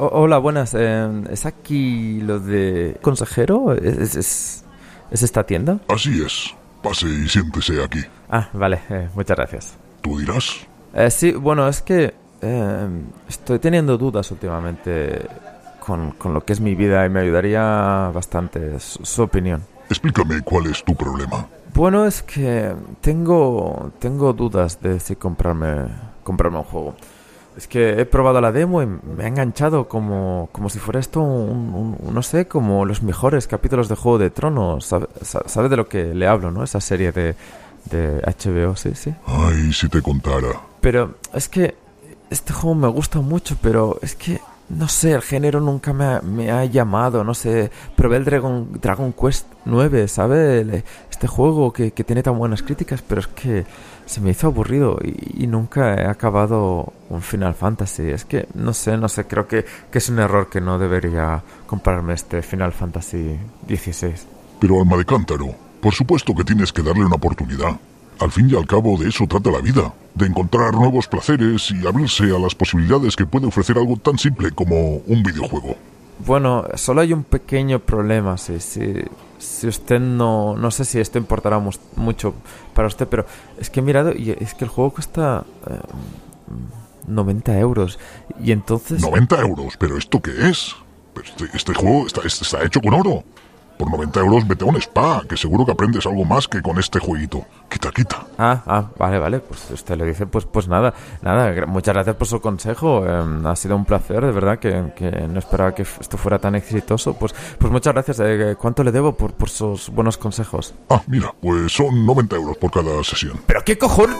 hola, buenas. Eh, ¿Es aquí lo de consejero? ¿Es, es, es esta tienda? Así es. Pase y siéntese aquí. Ah, vale, eh, muchas gracias. ¿Tú dirás? Eh, sí, bueno, es que eh, estoy teniendo dudas últimamente con, con, lo que es mi vida y me ayudaría bastante su, su, opinión. Explícame cuál es tu problema. Bueno, es que tengo, tengo dudas de si comprarme, comprarme un juego. Es que he probado la demo y me ha enganchado como, como si fuera esto un, un, no sé, como los mejores capítulos de Juego de Tronos. ¿Sabe, sabe de lo que le hablo, no? Esa serie de, de HBO, sí, sí. Ay, si te contara. Pero es que este juego me gusta mucho, pero es que no sé, el género nunca me ha, llamado, no sé. Probé el Dragon, Dragon Quest 9, ¿sabes? Este juego que, que, tiene tan buenas críticas, pero es que se me hizo aburrido y, y, nunca he acabado un Final Fantasy. Es que no sé, no sé, creo que, que es un error que no debería comprarme este Final Fantasy XVI. Pero alma de cántaro, por supuesto que tienes que darle una oportunidad. Al fin y al cabo de eso trata la vida, de encontrar nuevos placeres y abrirse a las posibilidades que puede ofrecer algo tan simple como un videojuego. Bueno, solo hay un pequeño problema, si, si, si usted no... No sé si esto importará mu mucho para usted, pero es que he mirado y es que el juego cuesta... Eh, 90 euros. Y entonces... 90 euros, pero ¿esto qué es? Este, este juego está, está hecho con oro. Por 90 euros vete a un spa, que seguro que aprendes algo más que con este jueguito. Quita, quita. Ah, ah, vale, vale. Pues usted le dice, pues, pues nada, nada. Muchas gracias por su consejo. Eh, ha sido un placer, de verdad, que, que, no esperaba que esto fuera tan exitoso. Pues, pues muchas gracias. Eh, ¿Cuánto le debo por, por sus buenos consejos? Ah, mira, pues son 90 euros por cada sesión. ¿Pero qué cojón?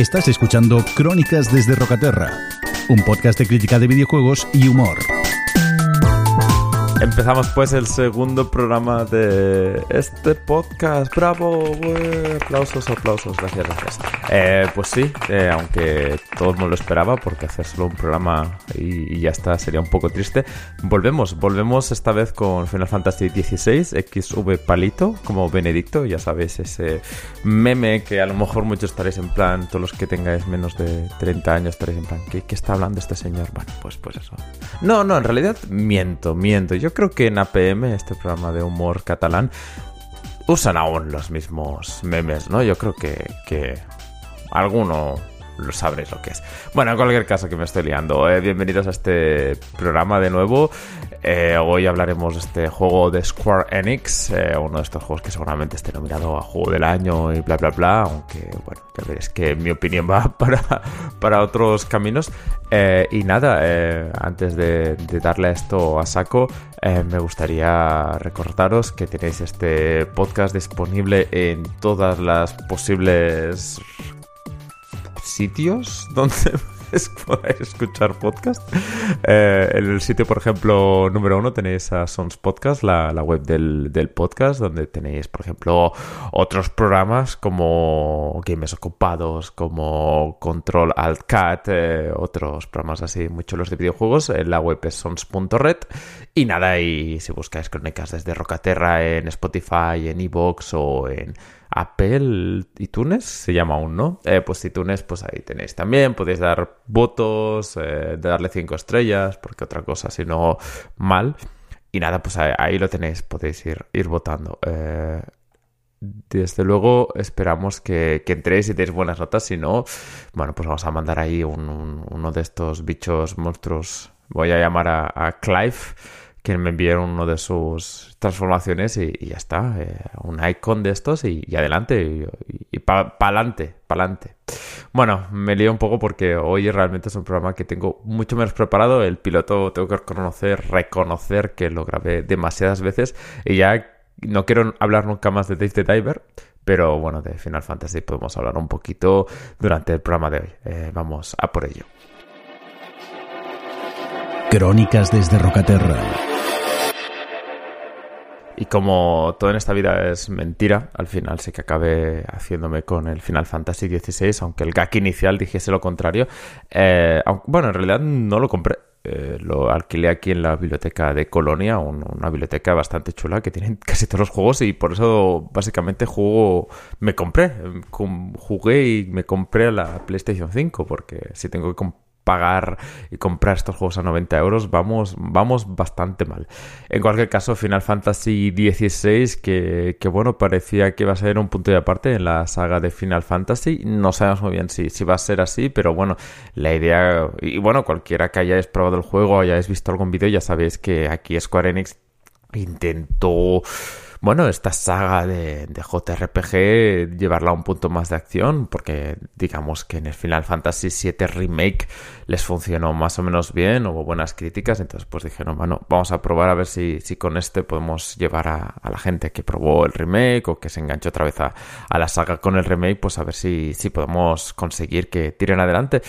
Estás escuchando Crónicas desde Rocaterra, un podcast de crítica de videojuegos y humor. Empezamos pues el segundo programa de este podcast. ¡Bravo! Aplausos, aplausos. Gracias, gracias. Eh, pues sí, eh, aunque todo el mundo lo esperaba, porque hacer solo un programa y, y, ya está sería un poco triste. Volvemos, volvemos esta vez con Final Fantasy XVI, XV Palito, como Benedicto. Ya sabéis, ese meme que a lo mejor muchos estaréis en plan, todos los que tengáis menos de 30 años estaréis en plan, ¿qué, qué está hablando este señor? Bueno, pues, pues eso. No, no, en realidad miento, miento. Yo creo que en APM, este programa de humor catalán, usan aún los mismos memes, ¿no? Yo creo que, que alguno lo sabréis lo que es. Bueno, en cualquier caso que me estoy liando, eh, bienvenidos a este programa de nuevo. Eh, hoy hablaremos de este juego de Square Enix, eh, uno de estos juegos que seguramente esté nominado a Juego del Año y bla bla bla, aunque bueno, ya veréis que mi opinión va para, para otros caminos. Eh, y nada, antes de, de, darle esto a saco, me gustaría recordaros que tenéis este podcast disponible en todas las posibles sitios donde escuchar podcast. Eh, en el sitio, por ejemplo, número uno tenéis a Sons Podcast, la, la web del, del, podcast, donde tenéis, por ejemplo, otros programas como Games Ocupados, como Control Alt Cat, eh, otros programas así muy chulos de videojuegos. En la web es sons.red. Y nada, y si buscáis crónicas desde Rocaterra en Spotify, en Evox o en Apple iTunes se llama aún, ¿no? Eh, pues iTunes, pues ahí tenéis también, podéis dar votos, eh, darle cinco estrellas, porque otra cosa, si no, mal. Y nada, pues ahí, lo tenéis, podéis ir, ir votando. Eh, desde luego esperamos que, que, entréis y deis buenas notas, si no, bueno, pues vamos a mandar ahí un, un, uno de estos bichos monstruos. Voy a llamar a Clive que me enviaron uno de sus transformaciones y, ya está. Eh, un icon de estos y, adelante. Y, para adelante. Bueno, me lío un poco porque hoy realmente es un programa que tengo mucho menos preparado. El piloto tengo que reconocer, reconocer que lo grabé demasiadas veces y ya no quiero hablar nunca más de Dave the Diver. Pero bueno, de Final Fantasy podemos hablar un poquito durante el programa de hoy. Eh, vamos a por ello. Crónicas desde Rocaterra. Y como todo en esta vida es mentira, al final sí que acabé haciéndome con el Final Fantasy XVI, aunque el gag inicial dijese lo contrario. Eh, aunque, bueno, en realidad no lo compré. eh, lo alquilé aquí en la biblioteca de Colonia, una biblioteca bastante chula que tiene casi todos los juegos y por eso básicamente juego, me compré, jugué y me compré la PlayStation 5 porque si tengo que comprar pagar y comprar estos juegos a 90 euros, vamos, vamos bastante mal. En cualquier caso, Final Fantasy XVI, que, que, bueno, parecía que iba a ser un punto de aparte en la saga de Final Fantasy. No sabemos muy bien si, si va a ser así, pero bueno, la idea, y bueno, cualquiera que hayáis probado el juego o hayáis visto algún vídeo, ya sabéis que aquí Square Enix intentó bueno, esta saga de, JRPG llevarla a un punto más de acción, porque digamos que en el Final Fantasy VII Remake les funcionó más o menos bien, hubo buenas críticas, entonces pues dijeron, bueno, vamos a probar a ver si, si con este podemos llevar a, la gente que probó el remake o que se enganchó otra vez a, a la saga con el remake, pues a ver si, si podemos conseguir que tiren adelante.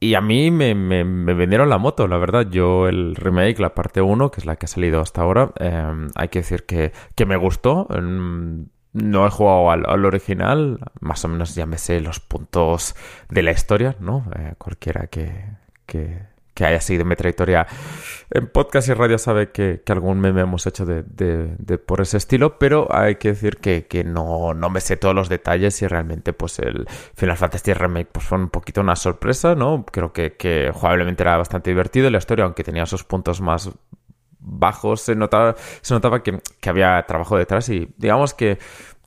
Y a mí me, me, vendieron la moto, la verdad. Yo el remake, la parte 1, que es la que ha salido hasta ahora, em, hay que decir que, que me gustó. Em, no he jugado al, al, original, más o menos ya me sé los puntos de la historia, ¿no? Eh, cualquiera que, que, que haya seguido mi trayectoria en podcast y radio sabe que, algún meme hemos hecho de, por ese estilo, pero hay que decir que, no, no, me sé todos los detalles y realmente pues el Final Fantasy Remake pues fue un poquito una sorpresa, ¿no? Creo que, que jugablemente era bastante divertido la historia, aunque tenía sus puntos más bajos, se notaba, se notaba que, que había trabajo detrás y digamos que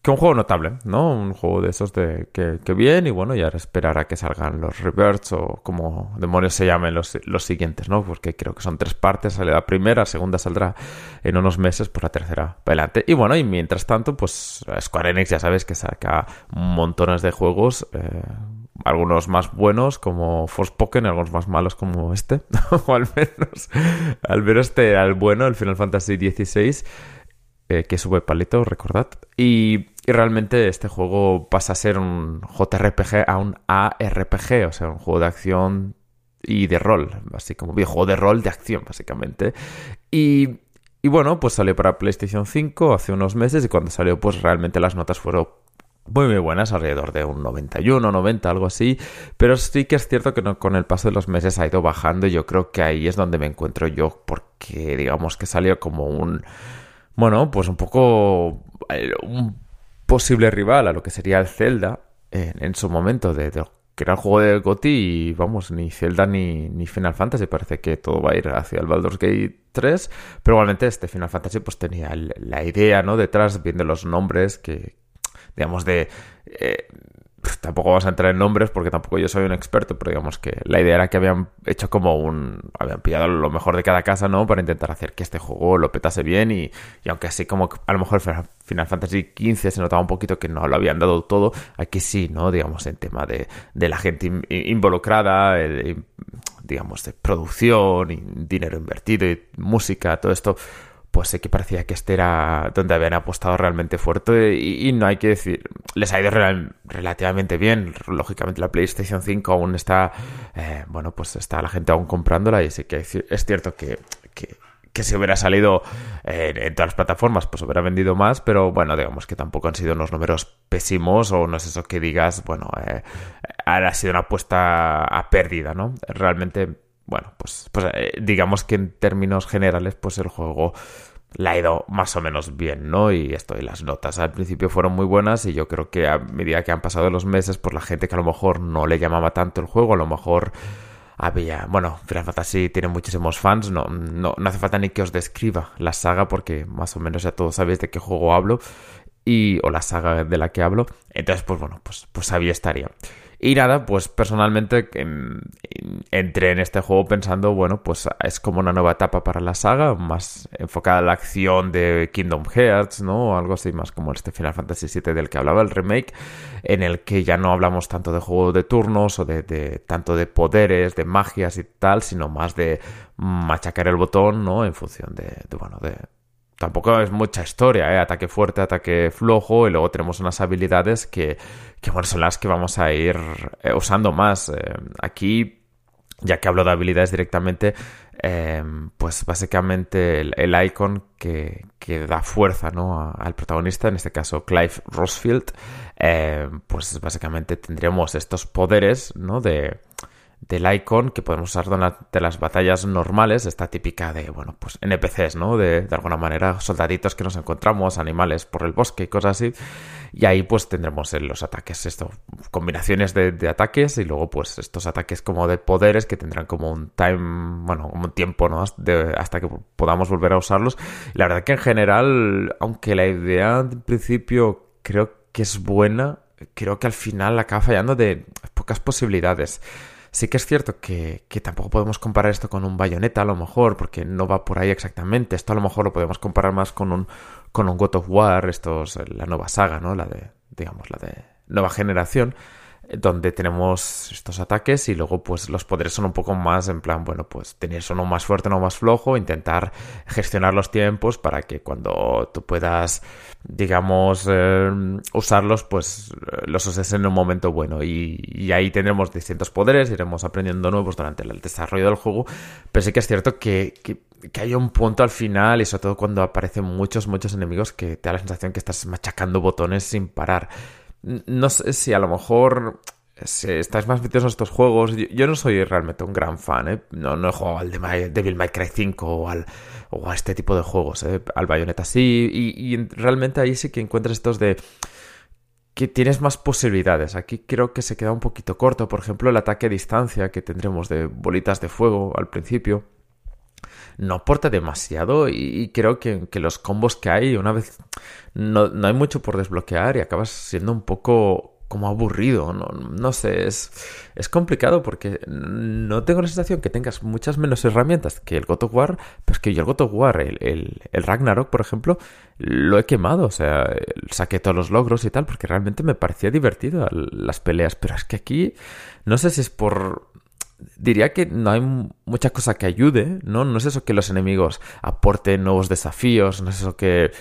que un juego notable, ¿no? Un juego de esos de que, que bien y bueno, ya esperar a que salgan los reverts o como demonios se llamen los, los siguientes, ¿no? Porque creo que son tres partes, sale la primera, la segunda saldrá en unos meses, pues la tercera para adelante. Y bueno, y mientras tanto, pues Square Enix ya sabes que saca montones de juegos, eh, algunos más buenos como Forspoken, algunos más malos como este, o al menos, al menos este, al bueno, el Final Fantasy XVI eh, que sube palito, recordad. Y, realmente este juego pasa a ser un JRPG a un ARPG, o sea, un juego de acción y de rol, así como videojuego de rol de acción, básicamente. Y, y bueno, pues salió para PlayStation 5 hace unos meses y cuando salió, pues realmente las notas fueron muy, muy buenas, alrededor de un 91, 90, algo así. Pero sí que es cierto que con el paso de los meses ha ido bajando y yo creo que ahí es donde me encuentro yo, porque digamos que salió como un bueno, pues un poco eh, un posible rival a lo que sería el Zelda en, su momento, de, que era el juego de GOTY y vamos, ni Zelda ni, ni, Final Fantasy, parece que todo va a ir hacia el Baldur's Gate 3, pero igualmente este Final Fantasy pues tenía la idea, ¿no? Detrás, viendo los nombres que, digamos, de... Eh, tampoco vamos a entrar en nombres porque tampoco yo soy un experto, pero digamos que la idea era que habían hecho como un... habían pillado lo mejor de cada casa, ¿no? Para intentar hacer que este juego lo petase bien y, y aunque así como a lo mejor Final Fantasy XV se notaba un poquito que no lo habían dado todo, aquí sí, ¿no? Digamos, en tema de, de la gente involucrada, digamos, de producción, y dinero invertido y música, todo esto pues sé que parecía que este era donde habían apostado realmente fuerte y, no hay que decir, les ha ido relativamente bien. Lógicamente la PlayStation 5 aún está, eh, bueno, pues está la gente aún comprándola y sí que es cierto que, que, si hubiera salido en todas las plataformas, pues hubiera vendido más, pero bueno, digamos que tampoco han sido unos números pésimos o no es eso que digas, bueno, eh, ha sido una apuesta a pérdida, ¿no? Realmente bueno, pues, pues eh, digamos que en términos generales, pues el juego la ha ido más o menos bien, ¿no? Y esto, y las notas al principio fueron muy buenas y yo creo que a medida que han pasado los meses, pues la gente que a lo mejor no le llamaba tanto el juego, a lo mejor había, bueno, Final Fantasy tiene muchísimos fans, no, no, no hace falta ni que os describa la saga porque más o menos ya todos sabéis de qué juego hablo y o la saga de la que hablo, entonces pues bueno, pues, pues ahí estaría. Y nada, pues personalmente em, entré en este juego pensando, bueno, pues es como una nueva etapa para la saga, más enfocada a la acción de Kingdom Hearts, ¿no? Algo así, más como este Final Fantasy VII del que hablaba el remake, en el que ya no hablamos tanto de juego de turnos o de, tanto de poderes, de magias y tal, sino más de machacar el botón, ¿no? En función de, de bueno, de tampoco es mucha historia, ¿eh? ataque fuerte, ataque flojo, y luego tenemos unas habilidades que, que bueno, son las que vamos a ir eh, usando más. Eh, aquí, ya que hablo de habilidades directamente, eh, pues básicamente el, icon que, que, da fuerza ¿no? al protagonista, en este caso Clive Rosfield, pues básicamente tendríamos estos poderes ¿no? de del icon que podemos usar durante las batallas normales, esta típica de, bueno, pues NPCs, ¿no? De, de alguna manera, soldaditos que nos encontramos, animales por el bosque y cosas así. Y ahí pues tendremos los ataques, esto, combinaciones de, ataques y luego pues estos ataques como de poderes que tendrán como un time, bueno, como un tiempo, ¿no? hasta que podamos volver a usarlos. la verdad que en general, aunque la idea en principio creo que es buena, creo que al final acaba fallando de pocas posibilidades. Sí que es cierto que, tampoco podemos comparar esto con un bayoneta a lo mejor, porque no va por ahí exactamente. Esto a lo mejor lo podemos comparar más con un, con un God of War, esto es la nueva saga, ¿no? La de, digamos, la de nueva generación donde tenemos estos ataques y luego pues los poderes son un poco más en plan, bueno, pues tener uno más fuerte, o más flojo, intentar gestionar los tiempos para que cuando tú puedas, digamos, eh, usarlos, pues los uses en un momento bueno y, ahí tendremos distintos poderes, iremos aprendiendo nuevos durante el desarrollo del juego, pero sí que es cierto que, que que hay un punto al final y sobre todo cuando aparecen muchos, muchos enemigos que te da la sensación que estás machacando botones sin parar. No sé si a lo mejor si estáis más metidos en estos juegos. Yo, no soy realmente un gran fan, ¿eh? No, no he jugado al de Devil May Cry 5 o, al, o a este tipo de juegos, ¿eh? Al Bayonetta sí. Y, y, realmente ahí sí que encuentras estos de que tienes más posibilidades. Aquí creo que se queda un poquito corto. Por ejemplo, el ataque a distancia que tendremos de bolitas de fuego al principio no aporta demasiado y, creo que, los combos que hay, una vez no, hay mucho por desbloquear y acabas siendo un poco como aburrido, no, no sé, es, es complicado porque no tengo la sensación que tengas muchas menos herramientas que el God of War, pero es que yo el God of War, el, el, Ragnarok, por ejemplo, lo he quemado, o sea, saqué todos los logros y tal, porque realmente me parecía divertido las peleas, pero es que aquí, no sé si es por diría que no hay mucha cosa que ayude, ¿no? No es eso que los enemigos aporten nuevos desafíos, no es eso que,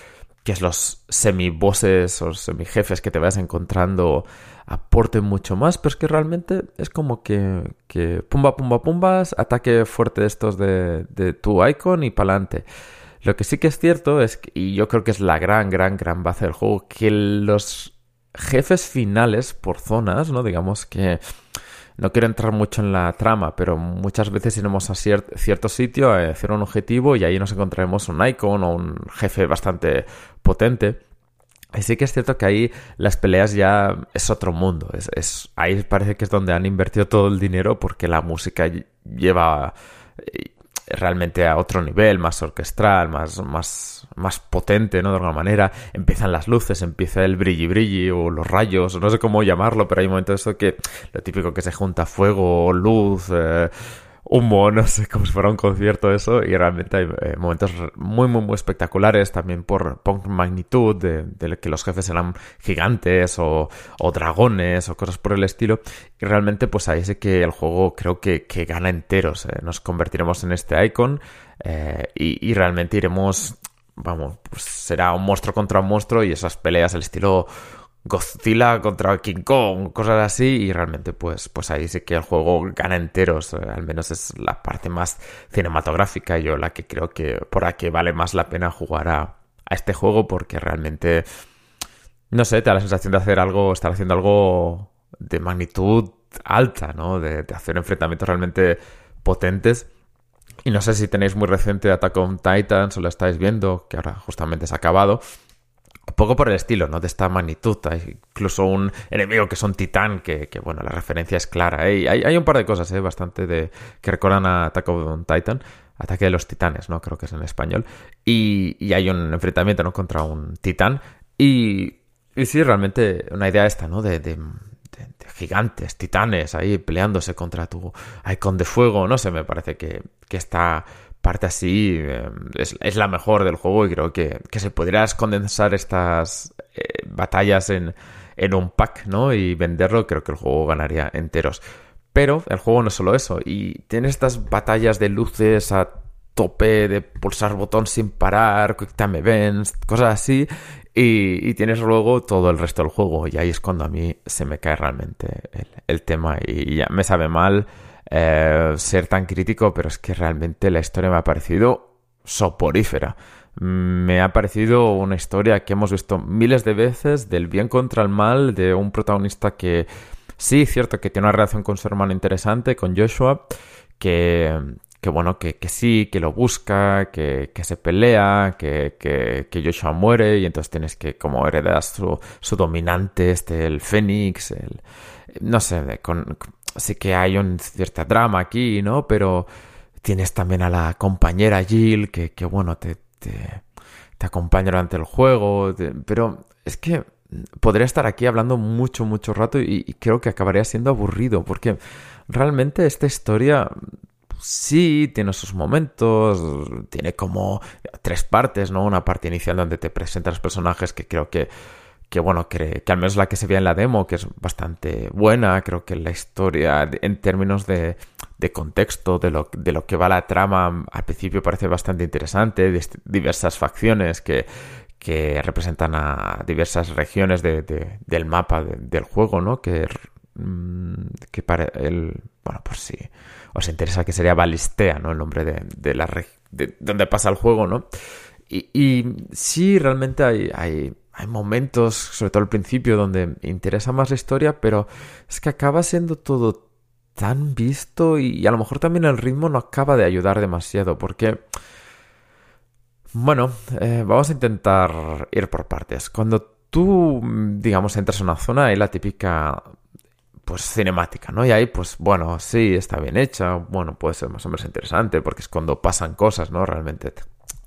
que los semi-bosses o semi-jefes que te vayas encontrando aporten mucho más, pero es que realmente es como que, que pumba, pumba, pumbas, ataque fuerte estos de, de tu icon y pa'lante. Lo que sí que es cierto es, y yo creo que es la gran, gran, gran base del juego, que los jefes finales por zonas, ¿no? Digamos que no quiero entrar mucho en la trama, pero muchas veces iremos a cierto sitio a hacer un objetivo y ahí nos encontraremos un icon o un jefe bastante potente. Y sí que es cierto que ahí las peleas ya es otro mundo. Es, ahí parece que es donde han invertido todo el dinero porque la música lleva realmente a otro nivel, más orquestral, más, más, más potente, ¿no? De alguna manera. Empiezan las luces, empieza el brilli brilli o los rayos, no sé cómo llamarlo, pero hay un momento de esto que lo típico que se junta fuego, luz, eh, humo, no sé, como si fuera un concierto eso, y realmente hay eh, momentos muy, muy, muy espectaculares también por, por magnitud, de, que los jefes eran gigantes o, o, dragones o cosas por el estilo, y realmente pues ahí sí que el juego creo que, que gana enteros, eh. nos convertiremos en este icon eh, y, y realmente iremos vamos, pues será un monstruo contra un monstruo y esas peleas, el estilo Godzilla contra King Kong, cosas así, y realmente pues, pues ahí sí que el juego gana enteros, eh, al menos es la parte más cinematográfica, yo la que creo que por aquí vale más la pena jugar a, a este juego porque realmente, no sé, te da la sensación de hacer algo, estar haciendo algo de magnitud alta, ¿no? De, de hacer enfrentamientos realmente potentes. Y no sé si tenéis muy reciente Attack on Titans o lo estáis viendo, que ahora justamente se ha acabado poco por el estilo, ¿no? De esta magnitud. Hay incluso un enemigo que es un titán, que, bueno, la referencia es clara. Hay, un par de cosas, ¿eh? Bastante de que recuerdan a Attack on Titan. Ataque de los titanes, ¿no? Creo que es en español. Y, hay un enfrentamiento, ¿no? Contra un titán. Y, y sí, realmente una idea esta, ¿no? De, gigantes, titanes ahí peleándose contra tu icon de fuego. No sé, me parece que está parte así eh, es, la mejor del juego y creo que, que se podrías condensar estas eh, batallas en, en, un pack, ¿no? Y venderlo, creo que el juego ganaría enteros. Pero el juego no es solo eso, y tiene estas batallas de luces a tope, de pulsar botón sin parar, quick time events, cosas así, y, y, tienes luego todo el resto del juego, y ahí es cuando a mí se me cae realmente el, el tema y ya me sabe mal eh, ser tan crítico, pero es que realmente la historia me ha parecido soporífera. Me ha parecido una historia que hemos visto miles de veces del bien contra el mal, de un protagonista que sí, cierto que tiene una relación con su hermano interesante, con Joshua, que, bueno, que, sí, que lo busca, que, se pelea, que, que, Joshua muere y entonces tienes que como heredar su, su dominante, este, el Fénix, el, no sé, con, sí que hay un cierta drama aquí, ¿no? Pero tienes también a la compañera Jill, que, que bueno, te, te, te acompaña durante el juego, pero es que podría estar aquí hablando mucho, mucho rato y, creo que acabaría siendo aburrido, porque realmente esta historia sí tiene sus momentos, tiene como tres partes, ¿no? Una parte inicial donde te presentan los personajes que creo que que bueno, que, que, al menos la que se ve en la demo, que es bastante buena, creo que la historia en términos de, de contexto, de lo, de lo que va la trama, al principio parece bastante interesante, diversas facciones que, que representan a diversas regiones de, del mapa del juego, ¿no? Que, mm, que para el, bueno, pues sí, os interesa que sería Balistea, ¿no? El nombre de, la de donde pasa el juego, ¿no? Y, y sí, realmente hay, hay momentos, sobre todo al principio, donde interesa más la historia, pero es que acaba siendo todo tan visto y, a lo mejor también el ritmo no acaba de ayudar demasiado, porque bueno, eh, vamos a intentar ir por partes. Cuando tú, digamos, entras a una zona, hay la típica, pues, cinemática, ¿no? Y ahí, pues, bueno, sí, está bien hecha, bueno, puede ser más o menos interesante, porque es cuando pasan cosas, ¿no? Realmente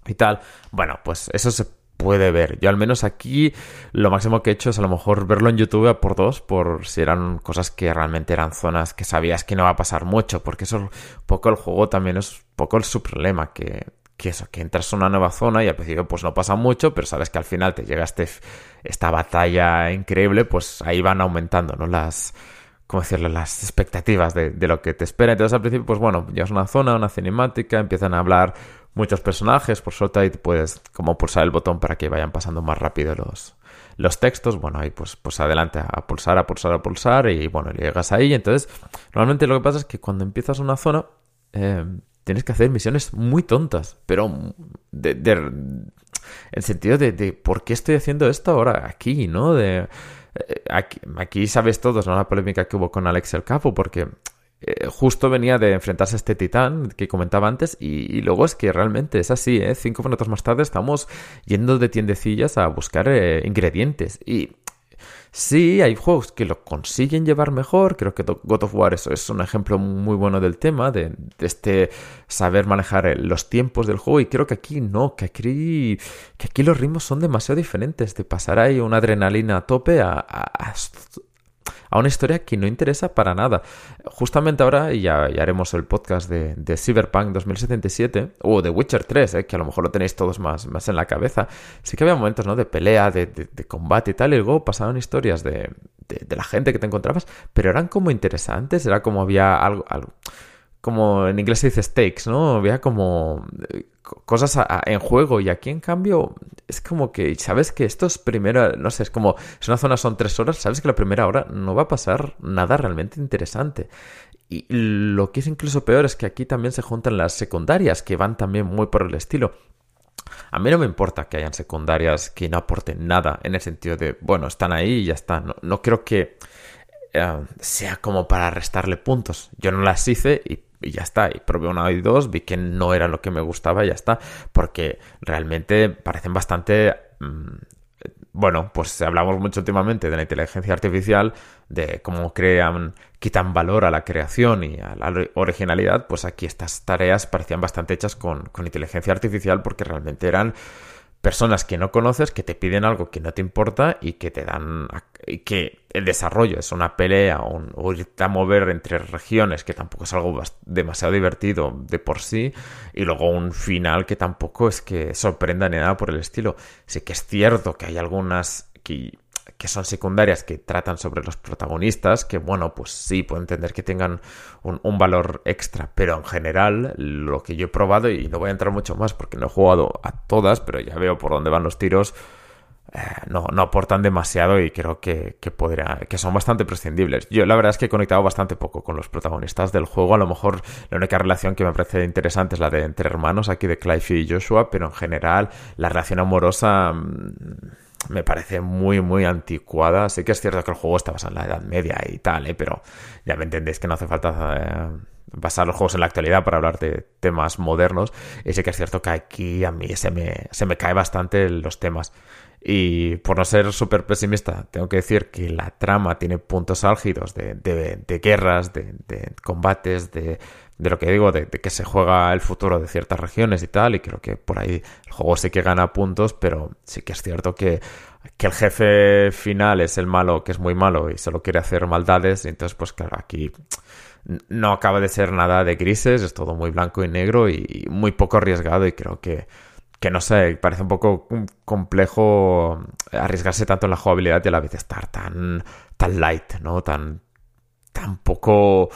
y tal. Bueno, pues eso se puede ver. Yo al menos aquí lo máximo que he hecho es a lo mejor verlo en YouTube por dos, por si eran cosas que realmente eran zonas que sabías que no va a pasar mucho, porque eso poco el juego también es un poco el su problema, que que eso, que entras a una nueva zona y al principio pues no pasa mucho, pero sabes que al final te llega este, esta batalla increíble, pues ahí van aumentando, ¿no? Las, ¿cómo decirlo? Las expectativas de, lo que te espera. Entonces al principio, pues bueno, llegas a una zona, una cinemática, empiezan a hablar muchos personajes, por ahí puedes como pulsar el botón para que vayan pasando más rápido los, los textos, bueno, ahí pues, pues adelante a pulsar, a pulsar, a pulsar y bueno, llegas ahí. Entonces, normalmente lo que pasa es que cuando empiezas una zona, eh, tienes que hacer misiones muy tontas, pero de, de el sentido de, de, por qué estoy haciendo esto ahora aquí, ¿no? De eh, aquí, aquí sabes todos, ¿no? La polémica que hubo con Alex el Capo, porque eh, justo venía de enfrentarse a este titán que comentaba antes y, luego es que realmente es así, ¿eh? Cinco minutos más tarde estamos yendo de tiendecillas a buscar eh, ingredientes y Sí, hay juegos que lo consiguen llevar mejor. Creo que God of War eso es un ejemplo muy bueno del tema, de, este saber manejar los tiempos del juego. Y creo que aquí no, que aquí, que aquí los ritmos son demasiado diferentes. De pasar ahí una adrenalina a tope a una historia que no interesa para nada. Justamente ahora, y ya, haremos el podcast de, de, Cyberpunk 2077, o de Witcher 3, eh, que a lo mejor lo tenéis todos más, más en la cabeza, sí que había momentos ¿no? de pelea, de, de, combate y tal, y luego pasaban historias de, de, la gente que te encontrabas, pero eran como interesantes, era como había algo, algo como en inglés se dice stakes, ¿no? Había como eh, cosas en juego y aquí en cambio es como que sabes que esto es primera, no sé, es como, si una zona son tres horas, sabes que la primera hora no va a pasar nada realmente interesante. Y lo que es incluso peor es que aquí también se juntan las secundarias, que van también muy por el estilo. A mí no me importa que hayan secundarias que no aporten nada, en el sentido de, bueno, están ahí y ya está. No, no creo que eh, sea como para restarle puntos. Yo no las hice y y ya está. Y probé una y dos, vi que no era lo que me gustaba y ya está. Porque realmente parecen bastante... Mm, bueno, pues hablamos mucho últimamente de la inteligencia artificial, de cómo crean, quitan valor a la creación y a la originalidad, pues aquí estas tareas parecían bastante hechas con, con inteligencia artificial porque realmente eran personas que no conoces que te piden algo que no te importa y que te dan y que el desarrollo es una pelea o, o, irte a mover entre regiones que tampoco es algo demasiado divertido de por sí y luego un final que tampoco es que sorprenda ni nada por el estilo. Sí que es cierto que hay algunas que que son secundarias que tratan sobre los protagonistas, que bueno, pues sí, puedo entender que tengan un, valor extra, pero en general lo que yo he probado, y no voy a entrar mucho más porque no he jugado a todas, pero ya veo por dónde van los tiros, eh, no, no aportan demasiado y creo que, que, podría, que son bastante prescindibles. Yo la verdad es que he conectado bastante poco con los protagonistas del juego, a lo mejor la única relación que me parece interesante es la de entre hermanos aquí de Clive y Joshua, pero en general la relación amorosa... Mm, me parece muy, muy anticuada. Sí que es cierto que el juego está basado en la Edad Media y tal, ¿eh? pero ya me entendéis que no hace falta eh, basar los juegos en la actualidad para hablar de temas modernos. Y sí que es cierto que aquí a mí se me, se me cae bastante los temas. Y por no ser súper pesimista, tengo que decir que la trama tiene puntos álgidos de, de, guerras, de, de combates, de, de lo que digo, de, que se juega el futuro de ciertas regiones y tal, y creo que por ahí el juego sí que gana puntos, pero sí que es cierto que, que el jefe final es el malo, que es muy malo y solo quiere hacer maldades, y entonces pues claro, aquí no acaba de ser nada de grises, es todo muy blanco y negro y muy poco arriesgado y creo que que no sé, parece un poco complejo arriesgarse tanto en la jugabilidad y a la vez estar tan, tan light, ¿no? Tan, tan poco,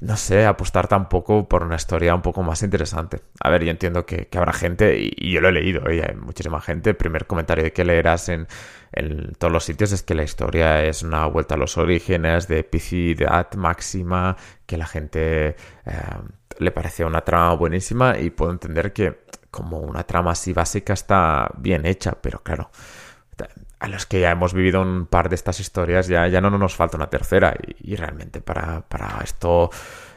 no sé, apostar tan poco por una historia un poco más interesante. A ver, yo entiendo que, habrá gente, y, yo lo he leído, ¿eh? hay muchísima gente, el primer comentario que leerás en, en todos los sitios es que la historia es una vuelta a los orígenes de epicidad máxima, que la gente eh, le parece una trama buenísima y puedo entender que como una trama así básica está bien hecha, pero claro, a los que ya hemos vivido un par de estas historias ya, ya no nos falta una tercera y, realmente para, esto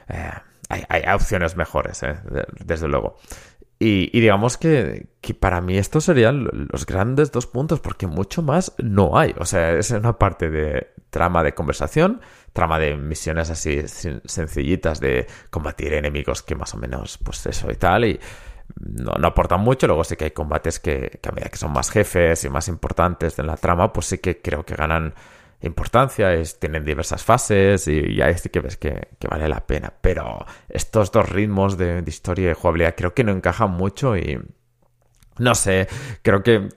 eh, hay, opciones mejores, eh, desde luego. Y, digamos que, que, para mí estos serían los grandes dos puntos, porque mucho más no hay. O sea, es una parte de trama de conversación, trama de misiones así sencillitas de combatir enemigos que más o menos, pues eso y tal. Y, no, no, aportan mucho. Luego sí que hay combates que, a medida que son más jefes y más importantes en la trama, pues sí que creo que ganan importancia, es, tienen diversas fases y, ahí sí que ves que, vale la pena. Pero estos dos ritmos de, historia y jugabilidad creo que no encajan mucho y no sé, creo que,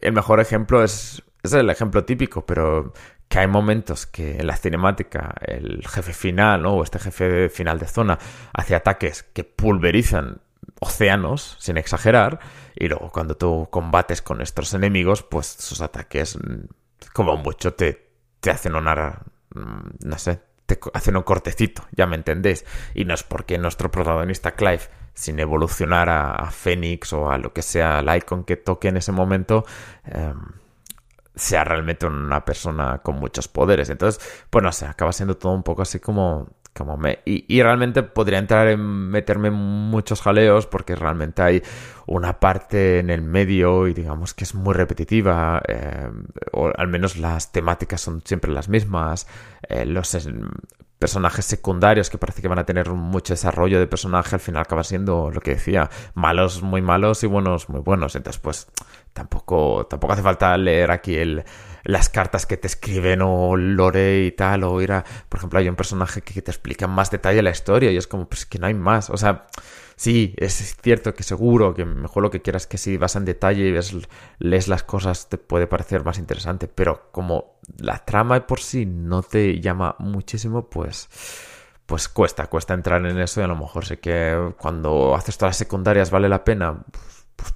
el mejor ejemplo es, es el ejemplo típico, pero que hay momentos que en la cinemática el jefe final, ¿no? O este jefe final de zona hace ataques que pulverizan océanos, sin exagerar, y luego cuando tú combates con nuestros enemigos, pues sus ataques, mm, como mucho, te, te hacen una... Mm, no sé, te hacen un cortecito, ya me entendéis. Y no es porque nuestro protagonista Clive, sin evolucionar a, Fénix o a lo que sea el icon que toque en ese momento, em, sea realmente una persona con muchos poderes. Entonces, pues no sé, acaba siendo todo un poco así como y, realmente podría entrar en meterme muchos jaleos porque realmente hay una parte en el medio y digamos que es muy repetitiva, eh, o al menos las temáticas son siempre las mismas, eh, los personajes secundarios que parece que van a tener mucho desarrollo de personaje al final acaba siendo lo que decía, malos muy malos y buenos muy buenos, entonces pues tampoco, tampoco hace falta leer aquí el las cartas que te escriben o lore y tal, o ir a, por ejemplo, hay un personaje que te explica más detalle la historia y es como, pues que no hay más, o sea, sí, es cierto que seguro que mejor lo que quieras que si vas en detalle y ves, lees las cosas te puede parecer más interesante, pero como la trama por sí no te llama muchísimo, pues pues cuesta, cuesta entrar en eso y a lo mejor sé que cuando haces todas las secundarias vale la pena,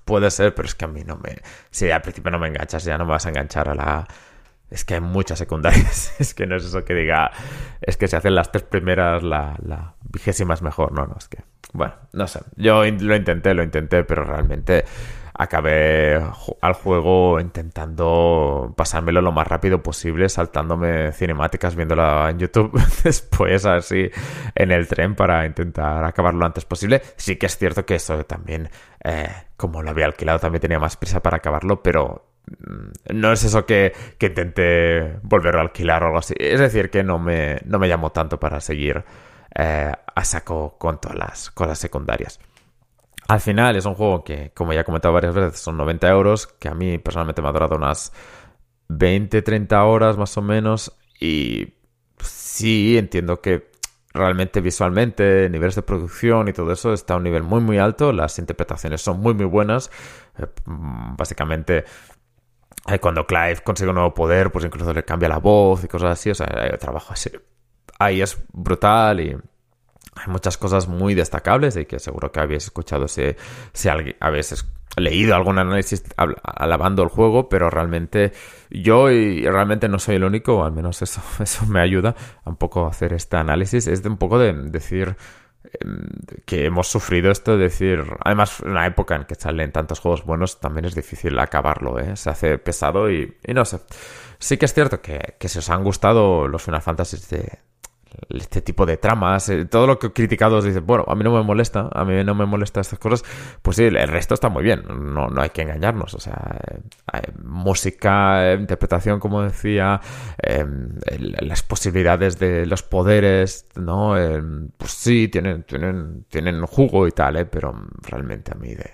puede ser, pero es que a mí no me... Si al principio no me enganchas, ya no me vas a enganchar a la... Es que hay muchas secundarias. es que no es eso que diga... Es que si hacen las tres primeras, la, la vigésima es mejor. No, no, es que... Bueno, no sé. Yo lo intenté, lo intenté, pero realmente acabé al juego intentando pasármelo lo más rápido posible, saltándome cinemáticas, viéndola en YouTube después, así en el tren para intentar acabarlo lo antes posible. Sí que es cierto que eso también, eh, como lo había alquilado, también tenía más prisa para acabarlo, pero mm, no es eso que, que intenté volverlo a alquilar o algo así. Es decir, que no me, no me llamó tanto para seguir eh, a saco con todas las cosas secundarias. Al final es un juego que, como ya he comentado varias veces, son 90 euros, que a mí personalmente me ha durado unas 20, 30 horas más o menos. Y sí, entiendo que realmente visualmente, niveles de producción y todo eso está a un nivel muy muy alto. Las interpretaciones son muy muy buenas. Eh, básicamente, eh, cuando Clive consigue un nuevo poder, pues incluso le cambia la voz y cosas así. O sea, el trabajo así. Ahí es brutal y hay muchas cosas muy destacables y que seguro que habéis escuchado si, si habéis leído algún análisis alabando el juego, pero realmente yo y realmente no soy el único, o al menos eso, eso me ayuda a un poco hacer este análisis, es de un poco de decir em, que hemos sufrido esto de decir, además en una época en que salen tantos juegos buenos también es difícil acabarlo, ¿eh? se hace pesado y, y no sé. Sí que es cierto que, que si os han gustado los Final Fantasy de, este tipo de tramas, eh, todo lo que he criticado os dice, bueno, a mí no me molesta, a mí no me molesta estas cosas, pues sí, el resto está muy bien, no, no hay que engañarnos, o sea, eh, música, eh, interpretación, como decía, las posibilidades de los poderes, ¿no? pues sí, tienen, tienen, tienen jugo y tal, pero realmente a mí de,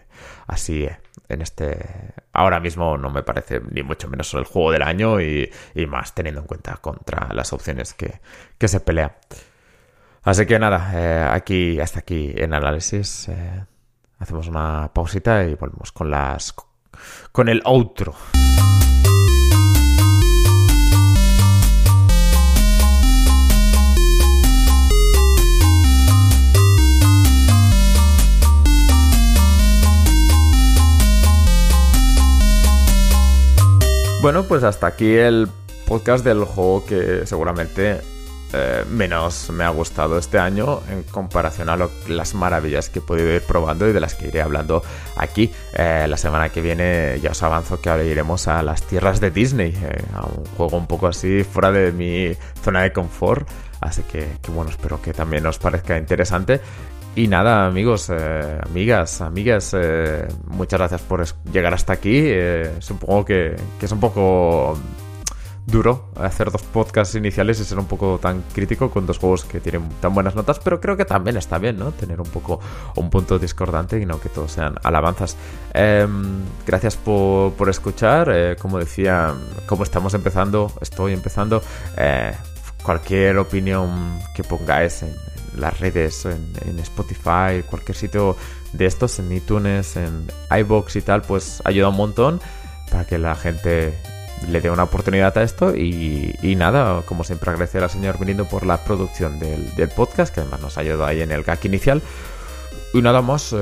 así en este ahora mismo no me parece ni mucho menos el juego del año y, más teniendo en cuenta contra las opciones que, se pelea así que nada eh, aquí hasta aquí en análisis eh, hacemos una pausita y volvemos con las con el outro Bueno, pues hasta aquí el podcast del juego que seguramente eh, menos me ha gustado este año en comparación a las maravillas que he podido ir probando y de las que iré hablando aquí. Eh, la semana que viene ya os avanzo que ahora iremos a las tierras de Disney, eh, a un juego un poco así fuera de mi zona de confort. Así que, que bueno, espero que también os parezca interesante. Y nada, amigos, eh, amigas, amigas, eh, muchas gracias por llegar hasta aquí. Eh, supongo que, es un poco duro hacer dos podcasts iniciales y ser un poco tan crítico con dos juegos que tienen tan buenas notas, pero creo que también está bien, ¿no? Tener un poco un punto discordante y no que todos sean alabanzas. Em, gracias por, por escuchar. como decía, como estamos empezando, estoy empezando. cualquier opinión que pongáis en, las redes, en, Spotify, cualquier sitio de estos, en iTunes, en iBox y tal, pues ayuda un montón para que la gente le dé una oportunidad a esto y, nada, como siempre agradecer al señor Benito por la producción del, podcast, que además nos ayudado ahí en el gag inicial. Y nada más,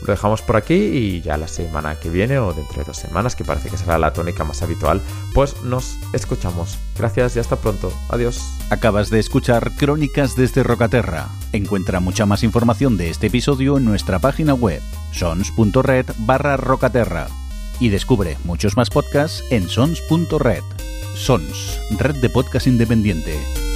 lo dejamos por aquí y ya la semana que viene o dentro de dos semanas, que parece que será la tónica más habitual, pues nos escuchamos. Gracias y hasta pronto. Adiós. Acabas de escuchar Crónicas desde Rocaterra. Encuentra mucha más información de este episodio en nuestra página web, sons.red barra rocaterra. Y descubre muchos más podcasts en sons.red. Sons, red de podcast independiente.